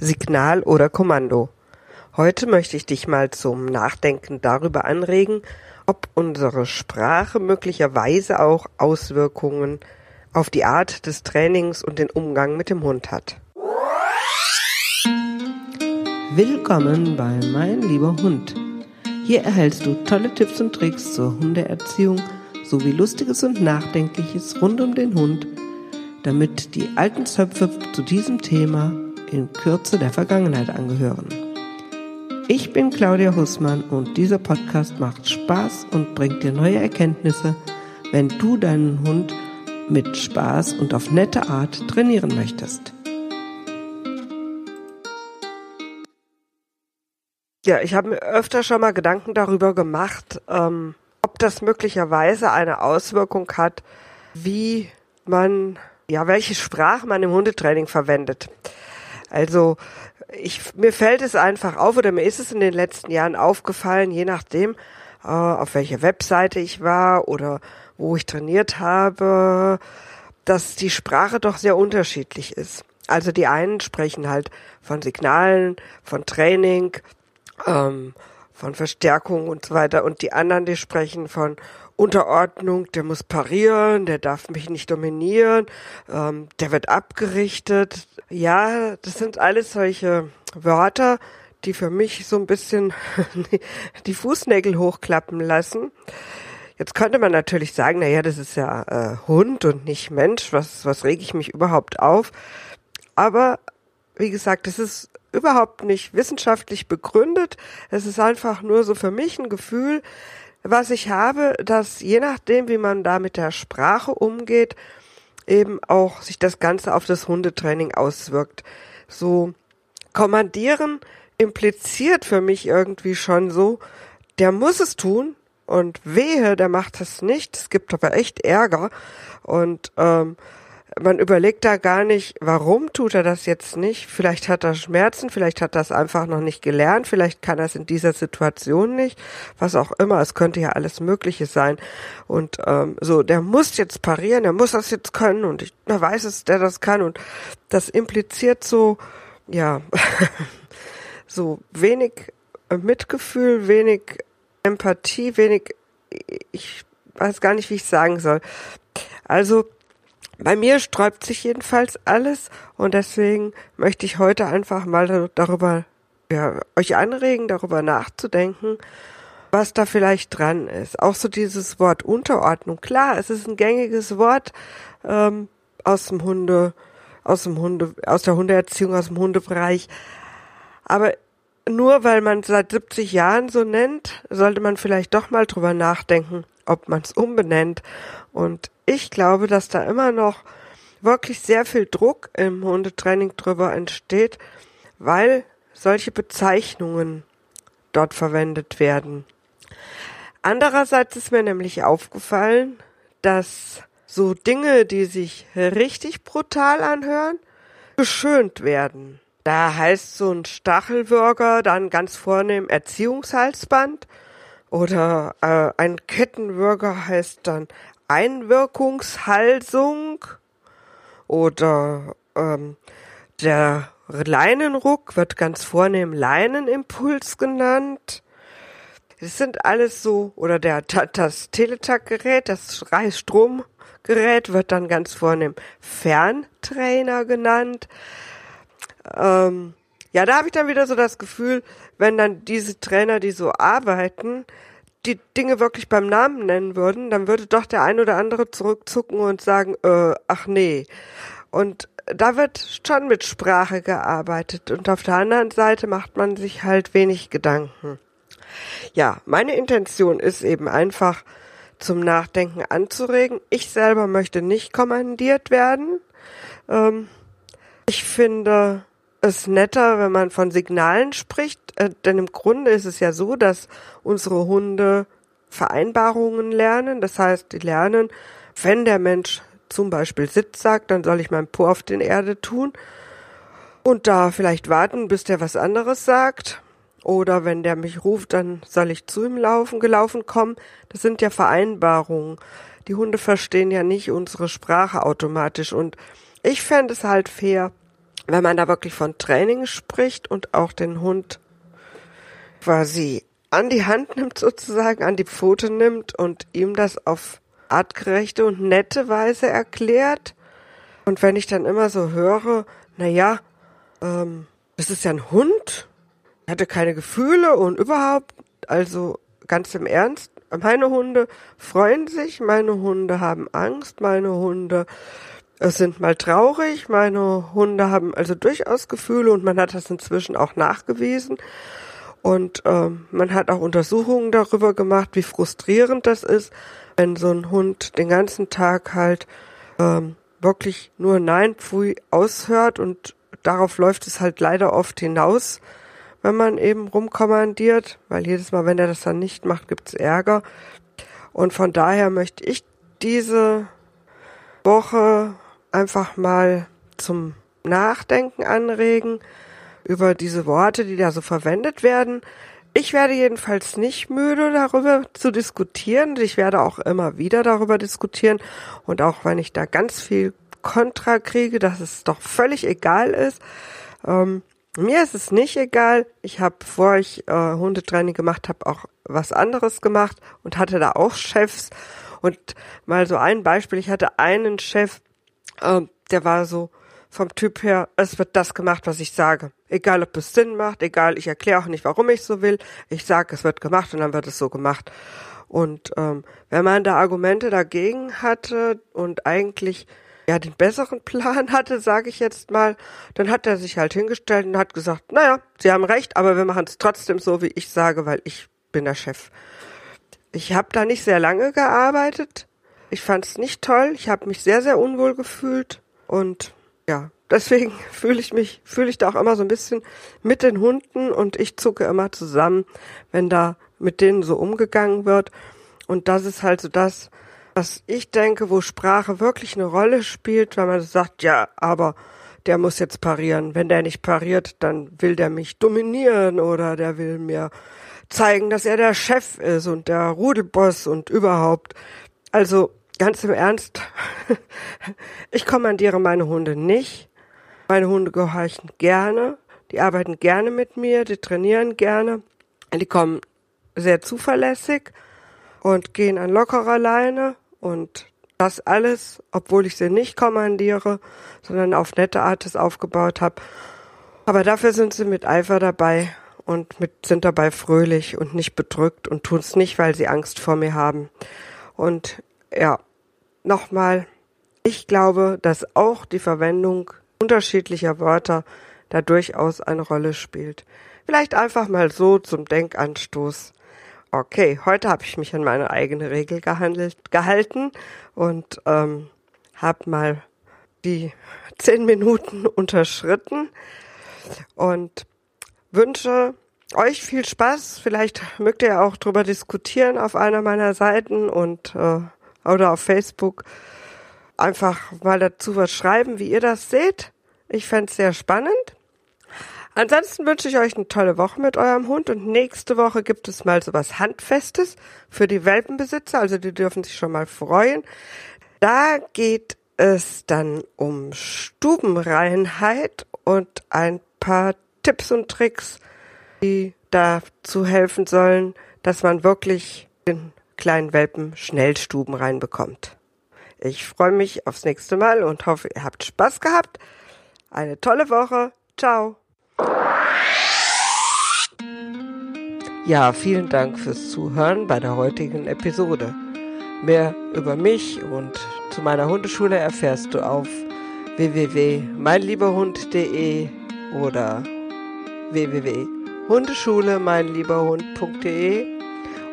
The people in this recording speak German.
Signal oder Kommando. Heute möchte ich dich mal zum Nachdenken darüber anregen, ob unsere Sprache möglicherweise auch Auswirkungen auf die Art des Trainings und den Umgang mit dem Hund hat. Willkommen bei Mein lieber Hund. Hier erhältst du tolle Tipps und Tricks zur Hundeerziehung sowie Lustiges und Nachdenkliches rund um den Hund, damit die alten Zöpfe zu diesem Thema in Kürze der Vergangenheit angehören. Ich bin Claudia Hussmann und dieser Podcast macht Spaß und bringt dir neue Erkenntnisse, wenn du deinen Hund mit Spaß und auf nette Art trainieren möchtest. Ja, ich habe mir öfter schon mal Gedanken darüber gemacht, ähm, ob das möglicherweise eine Auswirkung hat, wie man, ja, welche Sprache man im Hundetraining verwendet. Also ich, mir fällt es einfach auf oder mir ist es in den letzten Jahren aufgefallen, je nachdem, äh, auf welcher Webseite ich war oder wo ich trainiert habe, dass die Sprache doch sehr unterschiedlich ist. Also die einen sprechen halt von Signalen, von Training, ähm, von Verstärkung und so weiter und die anderen, die sprechen von Unterordnung, der muss parieren, der darf mich nicht dominieren, ähm, der wird abgerichtet. Ja, das sind alles solche Wörter, die für mich so ein bisschen die Fußnägel hochklappen lassen. Jetzt könnte man natürlich sagen, na ja, das ist ja äh, Hund und nicht Mensch, was, was rege ich mich überhaupt auf? Aber wie gesagt, das ist überhaupt nicht wissenschaftlich begründet. Es ist einfach nur so für mich ein Gefühl, was ich habe, dass je nachdem, wie man da mit der Sprache umgeht, eben auch sich das Ganze auf das Hundetraining auswirkt. So kommandieren impliziert für mich irgendwie schon so, der muss es tun und wehe, der macht es nicht. Es gibt aber echt Ärger und ähm, man überlegt da gar nicht, warum tut er das jetzt nicht. Vielleicht hat er Schmerzen, vielleicht hat er es einfach noch nicht gelernt, vielleicht kann er es in dieser Situation nicht, was auch immer. Es könnte ja alles Mögliche sein. Und ähm, so, der muss jetzt parieren, der muss das jetzt können und ich er weiß es, der das kann. Und das impliziert so, ja, so wenig Mitgefühl, wenig Empathie, wenig, ich weiß gar nicht, wie ich sagen soll. Also, bei mir sträubt sich jedenfalls alles und deswegen möchte ich heute einfach mal darüber, ja, euch anregen, darüber nachzudenken, was da vielleicht dran ist. Auch so dieses Wort Unterordnung. Klar, es ist ein gängiges Wort ähm, aus dem Hunde, aus dem Hunde, aus der Hundeerziehung, aus dem Hundebereich. Aber nur weil man seit 70 Jahren so nennt, sollte man vielleicht doch mal drüber nachdenken, ob man es umbenennt. Und ich glaube, dass da immer noch wirklich sehr viel Druck im Hundetraining drüber entsteht, weil solche Bezeichnungen dort verwendet werden. Andererseits ist mir nämlich aufgefallen, dass so Dinge, die sich richtig brutal anhören, geschönt werden. Da heißt so ein Stachelwürger dann ganz vornehm Erziehungshalsband oder äh, ein Kettenwürger heißt dann Einwirkungshalsung oder ähm, der Leinenruck wird ganz vornehm Leinenimpuls genannt. Das sind alles so, oder der, das Teletag-Gerät, das Stromgerät wird dann ganz vornehm Ferntrainer genannt. Ähm, ja, da habe ich dann wieder so das Gefühl, wenn dann diese Trainer, die so arbeiten, die Dinge wirklich beim Namen nennen würden, dann würde doch der ein oder andere zurückzucken und sagen, äh, ach nee. Und da wird schon mit Sprache gearbeitet und auf der anderen Seite macht man sich halt wenig Gedanken. Ja, meine Intention ist eben einfach zum Nachdenken anzuregen. Ich selber möchte nicht kommandiert werden. Ähm, ich finde, es netter, wenn man von Signalen spricht, äh, denn im Grunde ist es ja so, dass unsere Hunde Vereinbarungen lernen. Das heißt, die lernen, wenn der Mensch zum Beispiel Sitz sagt, dann soll ich meinen Po auf den Erde tun und da vielleicht warten, bis der was anderes sagt. Oder wenn der mich ruft, dann soll ich zu ihm laufen, gelaufen kommen. Das sind ja Vereinbarungen. Die Hunde verstehen ja nicht unsere Sprache automatisch. Und ich fände es halt fair, wenn man da wirklich von Training spricht und auch den Hund quasi an die Hand nimmt sozusagen, an die Pfote nimmt und ihm das auf artgerechte und nette Weise erklärt. Und wenn ich dann immer so höre, na ja, ähm, das ist ja ein Hund, er hatte keine Gefühle und überhaupt, also ganz im Ernst, meine Hunde freuen sich, meine Hunde haben Angst, meine Hunde äh, sind mal traurig, meine Hunde haben also durchaus Gefühle und man hat das inzwischen auch nachgewiesen. Und ähm, man hat auch Untersuchungen darüber gemacht, wie frustrierend das ist, wenn so ein Hund den ganzen Tag halt ähm, wirklich nur Nein, Pfui aushört und darauf läuft es halt leider oft hinaus, wenn man eben rumkommandiert, weil jedes Mal, wenn er das dann nicht macht, gibt's Ärger. Und von daher möchte ich diese Woche einfach mal zum Nachdenken anregen über diese Worte, die da so verwendet werden. Ich werde jedenfalls nicht müde, darüber zu diskutieren. Ich werde auch immer wieder darüber diskutieren. Und auch wenn ich da ganz viel Kontra kriege, dass es doch völlig egal ist. Ähm, mir ist es nicht egal. Ich habe, bevor ich äh, Hundetraining gemacht habe, auch was anderes gemacht und hatte da auch Chefs. Und mal so ein Beispiel. Ich hatte einen Chef, äh, der war so vom Typ her, es wird das gemacht, was ich sage. Egal, ob es Sinn macht, egal, ich erkläre auch nicht, warum ich so will. Ich sage, es wird gemacht und dann wird es so gemacht. Und ähm, wenn man da Argumente dagegen hatte und eigentlich ja den besseren Plan hatte, sage ich jetzt mal, dann hat er sich halt hingestellt und hat gesagt, naja, Sie haben recht, aber wir machen es trotzdem so, wie ich sage, weil ich bin der Chef. Ich habe da nicht sehr lange gearbeitet. Ich fand es nicht toll. Ich habe mich sehr, sehr unwohl gefühlt. Und ja, deswegen fühle ich mich, fühle ich da auch immer so ein bisschen mit den Hunden und ich zucke immer zusammen, wenn da mit denen so umgegangen wird. Und das ist halt so das, was ich denke, wo Sprache wirklich eine Rolle spielt, weil man sagt, ja, aber der muss jetzt parieren. Wenn der nicht pariert, dann will der mich dominieren oder der will mir zeigen, dass er der Chef ist und der Rudelboss und überhaupt. Also ganz im Ernst, ich kommandiere meine Hunde nicht. Meine Hunde gehorchen gerne, die arbeiten gerne mit mir, die trainieren gerne, die kommen sehr zuverlässig und gehen an lockerer Leine und das alles, obwohl ich sie nicht kommandiere, sondern auf nette Art es aufgebaut habe. Aber dafür sind sie mit Eifer dabei und mit, sind dabei fröhlich und nicht bedrückt und tun es nicht, weil sie Angst vor mir haben. Und ja, nochmal, ich glaube, dass auch die Verwendung unterschiedlicher Wörter da durchaus eine Rolle spielt. Vielleicht einfach mal so zum Denkanstoß. Okay, heute habe ich mich an meine eigene Regel gehandelt, gehalten und ähm, habe mal die zehn Minuten unterschritten und wünsche euch viel Spaß. Vielleicht mögt ihr auch drüber diskutieren auf einer meiner Seiten und äh, oder auf Facebook einfach mal dazu was schreiben, wie ihr das seht. Ich fände sehr spannend. Ansonsten wünsche ich euch eine tolle Woche mit eurem Hund und nächste Woche gibt es mal so was Handfestes für die Welpenbesitzer, also die dürfen sich schon mal freuen. Da geht es dann um Stubenreinheit und ein paar Tipps und Tricks, die dazu helfen sollen, dass man wirklich den kleinen Welpen Schnellstuben reinbekommt. Ich freue mich aufs nächste Mal und hoffe, ihr habt Spaß gehabt. Eine tolle Woche. Ciao. Ja, vielen Dank fürs Zuhören bei der heutigen Episode. Mehr über mich und zu meiner Hundeschule erfährst du auf www.meinlieberhund.de oder www.hundeschule-meinlieberhund.de